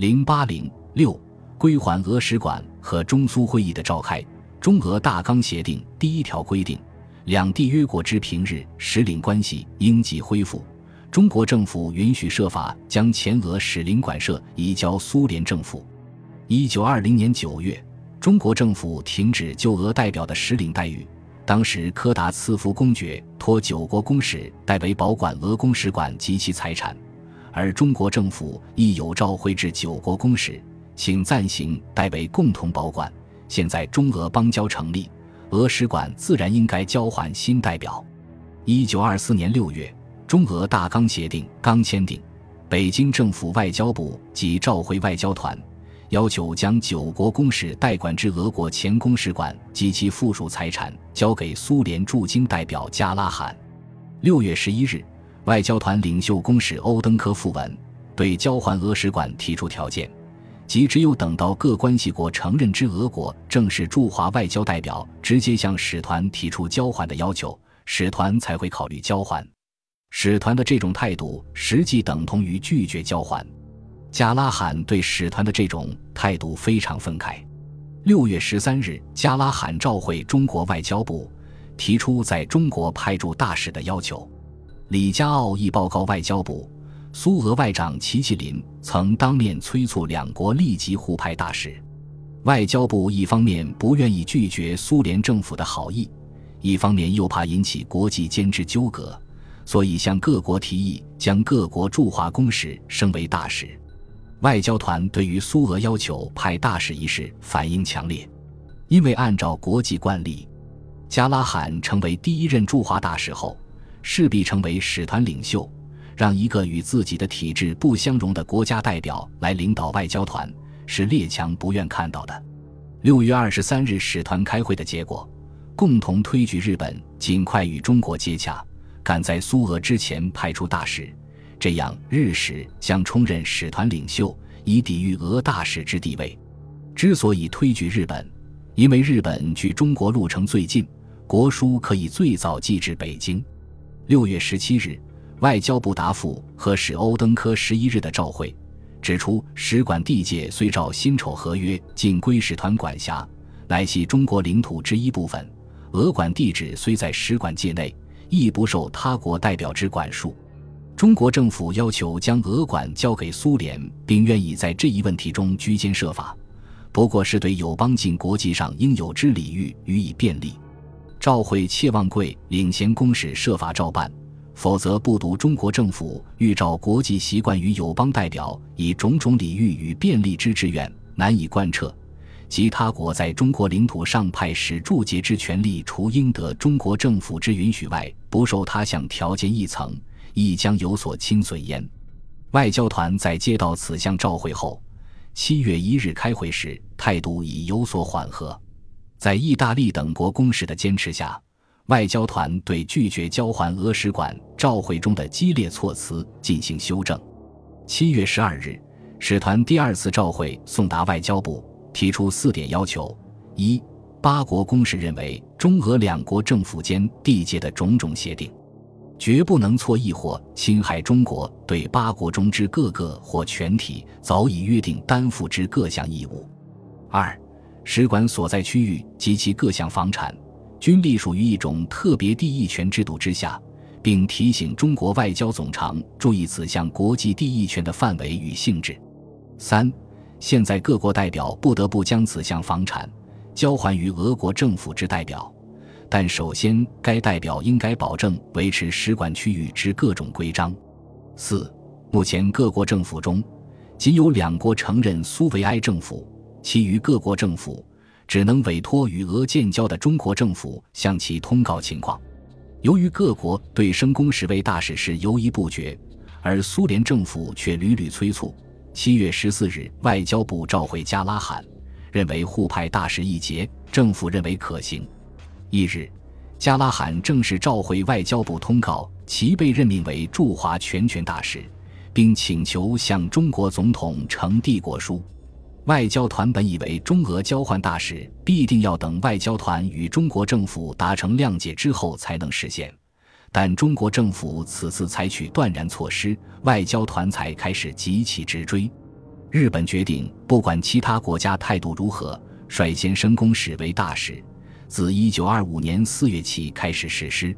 零八零六归还俄使馆和中苏会议的召开。中俄大纲协定第一条规定，两地约过之平日使领关系应即恢复。中国政府允许设法将前俄使领馆舍移交苏联政府。一九二零年九月，中国政府停止就俄代表的使领待遇。当时柯达赐福公爵托九国公使代为保管俄公使馆及其财产，而中国政府亦有召回至九国公使，请暂行代为共同保管。现在中俄邦交成立，俄使馆自然应该交还新代表。一九二四年六月。中俄大纲协定刚签订，北京政府外交部即召回外交团，要求将九国公使代管之俄国前公使馆及其附属财产交给苏联驻京代表加拉罕。六月十一日，外交团领袖公使欧登科复文，对交还俄使馆提出条件，即只有等到各关系国承认之俄国正式驻华外交代表直接向使团提出交还的要求，使团才会考虑交还。使团的这种态度实际等同于拒绝交还。加拉罕对使团的这种态度非常愤慨。六月十三日，加拉罕召会中国外交部，提出在中国派驻大使的要求。李家傲亦报告外交部，苏俄外长齐齐林曾当面催促两国立即互派大使。外交部一方面不愿意拒绝苏联政府的好意，一方面又怕引起国际间之纠葛。所以向各国提议将各国驻华公使升为大使，外交团对于苏俄要求派大使一事反应强烈，因为按照国际惯例，加拉罕成为第一任驻华大使后，势必成为使团领袖，让一个与自己的体制不相容的国家代表来领导外交团，是列强不愿看到的。六月二十三日使团开会的结果，共同推举日本尽快与中国接洽。赶在苏俄之前派出大使，这样日使将充任使团领袖，以抵御俄大使之地位。之所以推举日本，因为日本距中国路程最近，国书可以最早寄至北京。六月十七日，外交部答复和使欧登科十一日的照会，指出使馆地界虽照辛丑合约尽归使团管辖，乃系中国领土之一部分。俄馆地址虽在使馆界内。亦不受他国代表之管束。中国政府要求将俄管交给苏联，并愿意在这一问题中居间设法，不过是对友邦尽国际上应有之礼遇予以便利。赵会切望贵领衔公使设法照办，否则不独中国政府欲照国际习惯与友邦代表以种种礼遇与便利之志愿难以贯彻。其他国在中国领土上派使驻节之权利，除应得中国政府之允许外，不受他项条件一层，亦将有所侵损焉。外交团在接到此项召会后，七月一日开会时，态度已有所缓和。在意大利等国公使的坚持下，外交团对拒绝交还俄使馆召会中的激烈措辞进行修正。七月十二日，使团第二次召会送达外交部。提出四点要求：一、八国公使认为中俄两国政府间缔结的种种协定，绝不能错意或侵害中国对八国中之各个或全体早已约定担负之各项义务；二、使馆所在区域及其各项房产均隶属于一种特别地役权制度之下，并提醒中国外交总长注意此项国际地役权的范围与性质；三。现在各国代表不得不将此项房产交还于俄国政府之代表，但首先该代表应该保证维持使馆区域之各种规章。四、目前各国政府中，仅有两国承认苏维埃政府，其余各国政府只能委托与俄建交的中国政府向其通告情况。由于各国对升公使为大使是犹疑不决，而苏联政府却屡屡催促。七月十四日，外交部召回加拉罕，认为互派大使一节，政府认为可行。翌日，加拉罕正式召回外交部，通告其被任命为驻华全权大使，并请求向中国总统呈递国书。外交团本以为中俄交换大使必定要等外交团与中国政府达成谅解之后才能实现。但中国政府此次采取断然措施，外交团才开始急起直追。日本决定不管其他国家态度如何，率先升公使为大使，自一九二五年四月起开始实施。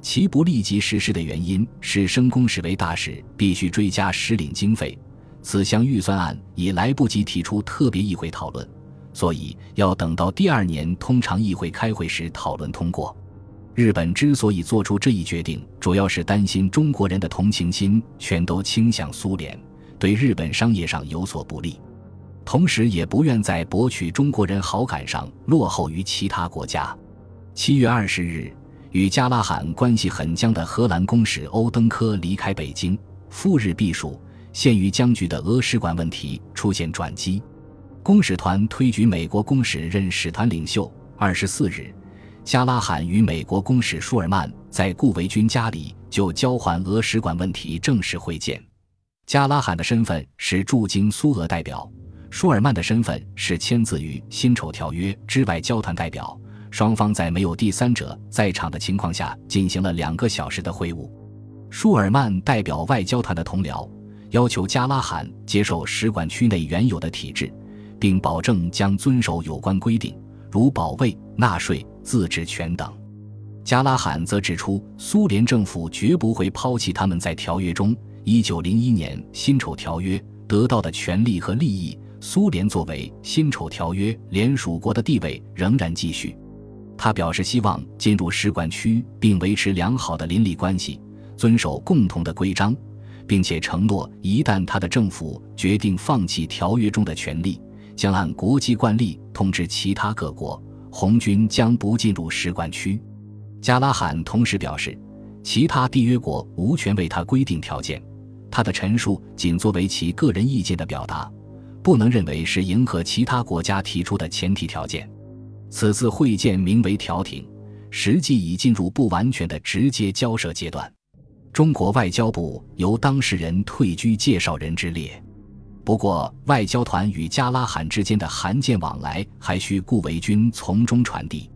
其不立即实施的原因是，升公使为大使必须追加使领经费，此项预算案已来不及提出特别议会讨论，所以要等到第二年通常议会开会时讨论通过。日本之所以做出这一决定，主要是担心中国人的同情心全都倾向苏联。对日本商业上有所不利，同时也不愿在博取中国人好感上落后于其他国家。七月二十日，与加拉罕关系很僵的荷兰公使欧登科离开北京，赴日避暑。陷于僵局的俄使馆问题出现转机，公使团推举美国公使任使团领袖。二十四日，加拉罕与美国公使舒尔曼在顾维钧家里就交还俄使馆问题正式会见。加拉罕的身份是驻京苏俄代表，舒尔曼的身份是签字于辛丑条约之外交团代表。双方在没有第三者在场的情况下进行了两个小时的会晤。舒尔曼代表外交团的同僚，要求加拉罕接受使馆区内原有的体制，并保证将遵守有关规定，如保卫、纳税、自治权等。加拉罕则指出，苏联政府绝不会抛弃他们在条约中。一九零一年辛丑条约得到的权利和利益，苏联作为辛丑条约联属国的地位仍然继续。他表示希望进入使馆区并维持良好的邻里关系，遵守共同的规章，并且承诺一旦他的政府决定放弃条约中的权利，将按国际惯例通知其他各国，红军将不进入使馆区。加拉罕同时表示，其他缔约国无权为他规定条件。他的陈述仅作为其个人意见的表达，不能认为是迎合其他国家提出的前提条件。此次会见名为调停，实际已进入不完全的直接交涉阶段。中国外交部由当事人退居介绍人之列。不过，外交团与加拉罕之间的函件往来还需顾维钧从中传递。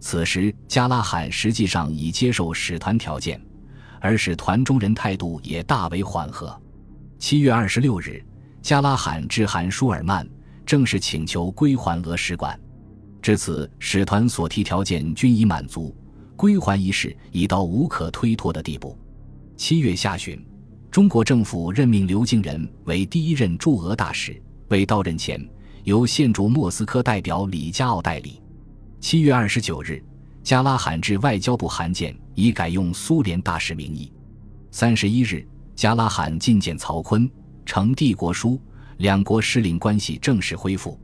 此时，加拉罕实际上已接受使团条件。而使团中人态度也大为缓和。七月二十六日，加拉罕致函舒尔曼，正式请求归还俄使馆。至此，使团所提条件均已满足，归还一事已到无可推脱的地步。七月下旬，中国政府任命刘敬仁为第一任驻俄大使，未到任前，由现驻莫斯科代表李佳奥代理。七月二十九日。加拉罕致外交部函件，已改用苏联大使名义。三十一日，加拉罕觐见曹锟，呈帝国书，两国使领关系正式恢复。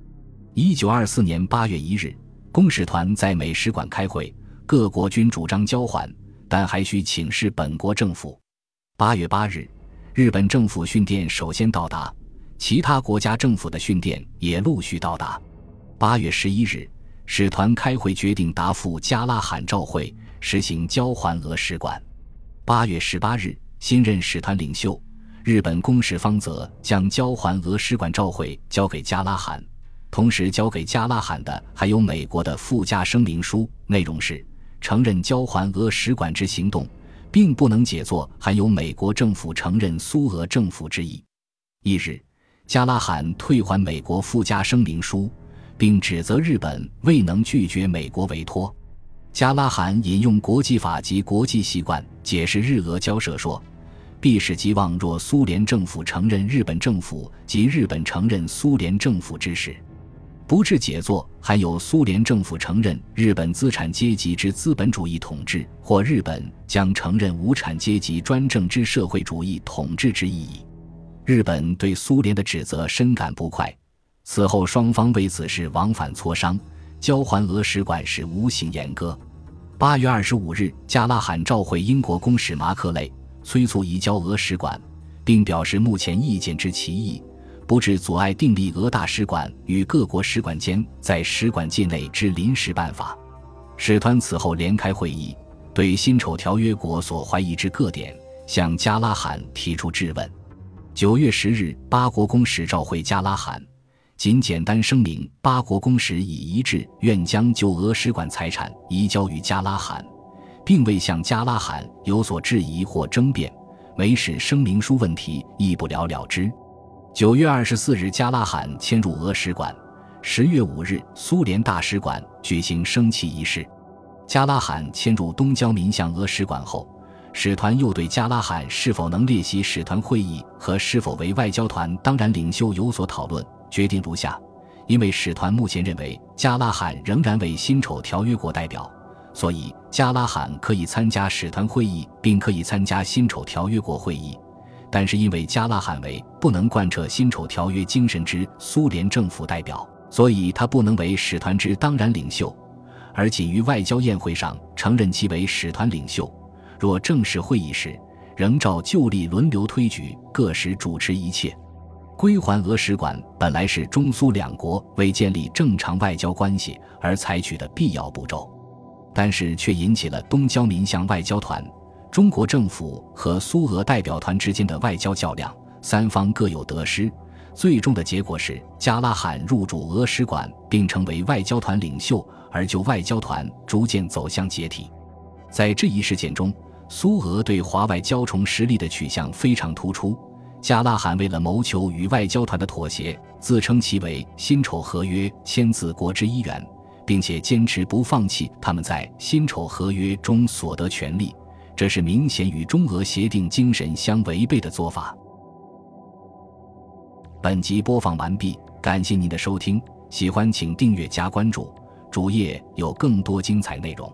一九二四年八月一日，公使团在美使馆开会，各国均主张交还，但还需请示本国政府。八月八日，日本政府训电首先到达，其他国家政府的训电也陆续到达。八月十一日。使团开会决定答复加拉罕照会，实行交还俄使馆。八月十八日，新任使团领袖日本公使方泽将交还俄使馆照会交给加拉罕，同时交给加拉罕的还有美国的附加声明书，内容是承认交还俄使馆之行动，并不能解作含有美国政府承认苏俄政府之意。一日，加拉罕退还美国附加声明书。并指责日本未能拒绝美国委托。加拉罕引用国际法及国际习惯解释日俄交涉说：“必使即望若苏联政府承认日本政府及日本承认苏联政府之时，不致解作还有苏联政府承认日本资产阶级之资本主义统治，或日本将承认无产阶级专政之社会主义统治之意义。”日本对苏联的指责深感不快。此后，双方为此事往返磋商，交还俄使馆时无形言割。八月二十五日，加拉罕召回英国公使马克雷，催促移交俄使馆，并表示目前意见之歧义，不致阻碍订立俄大使馆与各国使馆间在使馆界内之临时办法。使团此后连开会议，对辛丑条约国所怀疑之各点向加拉罕提出质问。九月十日，八国公使召会加拉罕。仅简单声明，八国公使已一致愿将就俄使馆财产移交于加拉罕，并未向加拉罕有所质疑或争辩，美使声明书问题亦不了了之。九月二十四日，加拉罕迁入俄使馆。十月五日，苏联大使馆举行升旗仪式。加拉罕迁入东交民巷俄使馆后，使团又对加拉罕是否能列席使团会议和是否为外交团当然领袖有所讨论。决定如下：因为使团目前认为加拉罕仍然为辛丑条约国代表，所以加拉罕可以参加使团会议，并可以参加辛丑条约国会议。但是因为加拉罕为不能贯彻辛丑条约精神之苏联政府代表，所以他不能为使团之当然领袖。而仅于外交宴会上承认其为使团领袖，若正式会议时，仍照旧例轮流推举，各使主持一切。归还俄使馆本来是中苏两国为建立正常外交关系而采取的必要步骤，但是却引起了东交民巷外交团、中国政府和苏俄代表团之间的外交较量，三方各有得失。最终的结果是，加拉罕入驻俄使馆，并成为外交团领袖，而就外交团逐渐走向解体。在这一事件中，苏俄对华外交重实力的取向非常突出。加拉罕为了谋求与外交团的妥协，自称其为辛丑合约签字国之一员，并且坚持不放弃他们在辛丑合约中所得权利，这是明显与中俄协定精神相违背的做法。本集播放完毕，感谢您的收听，喜欢请订阅加关注，主页有更多精彩内容。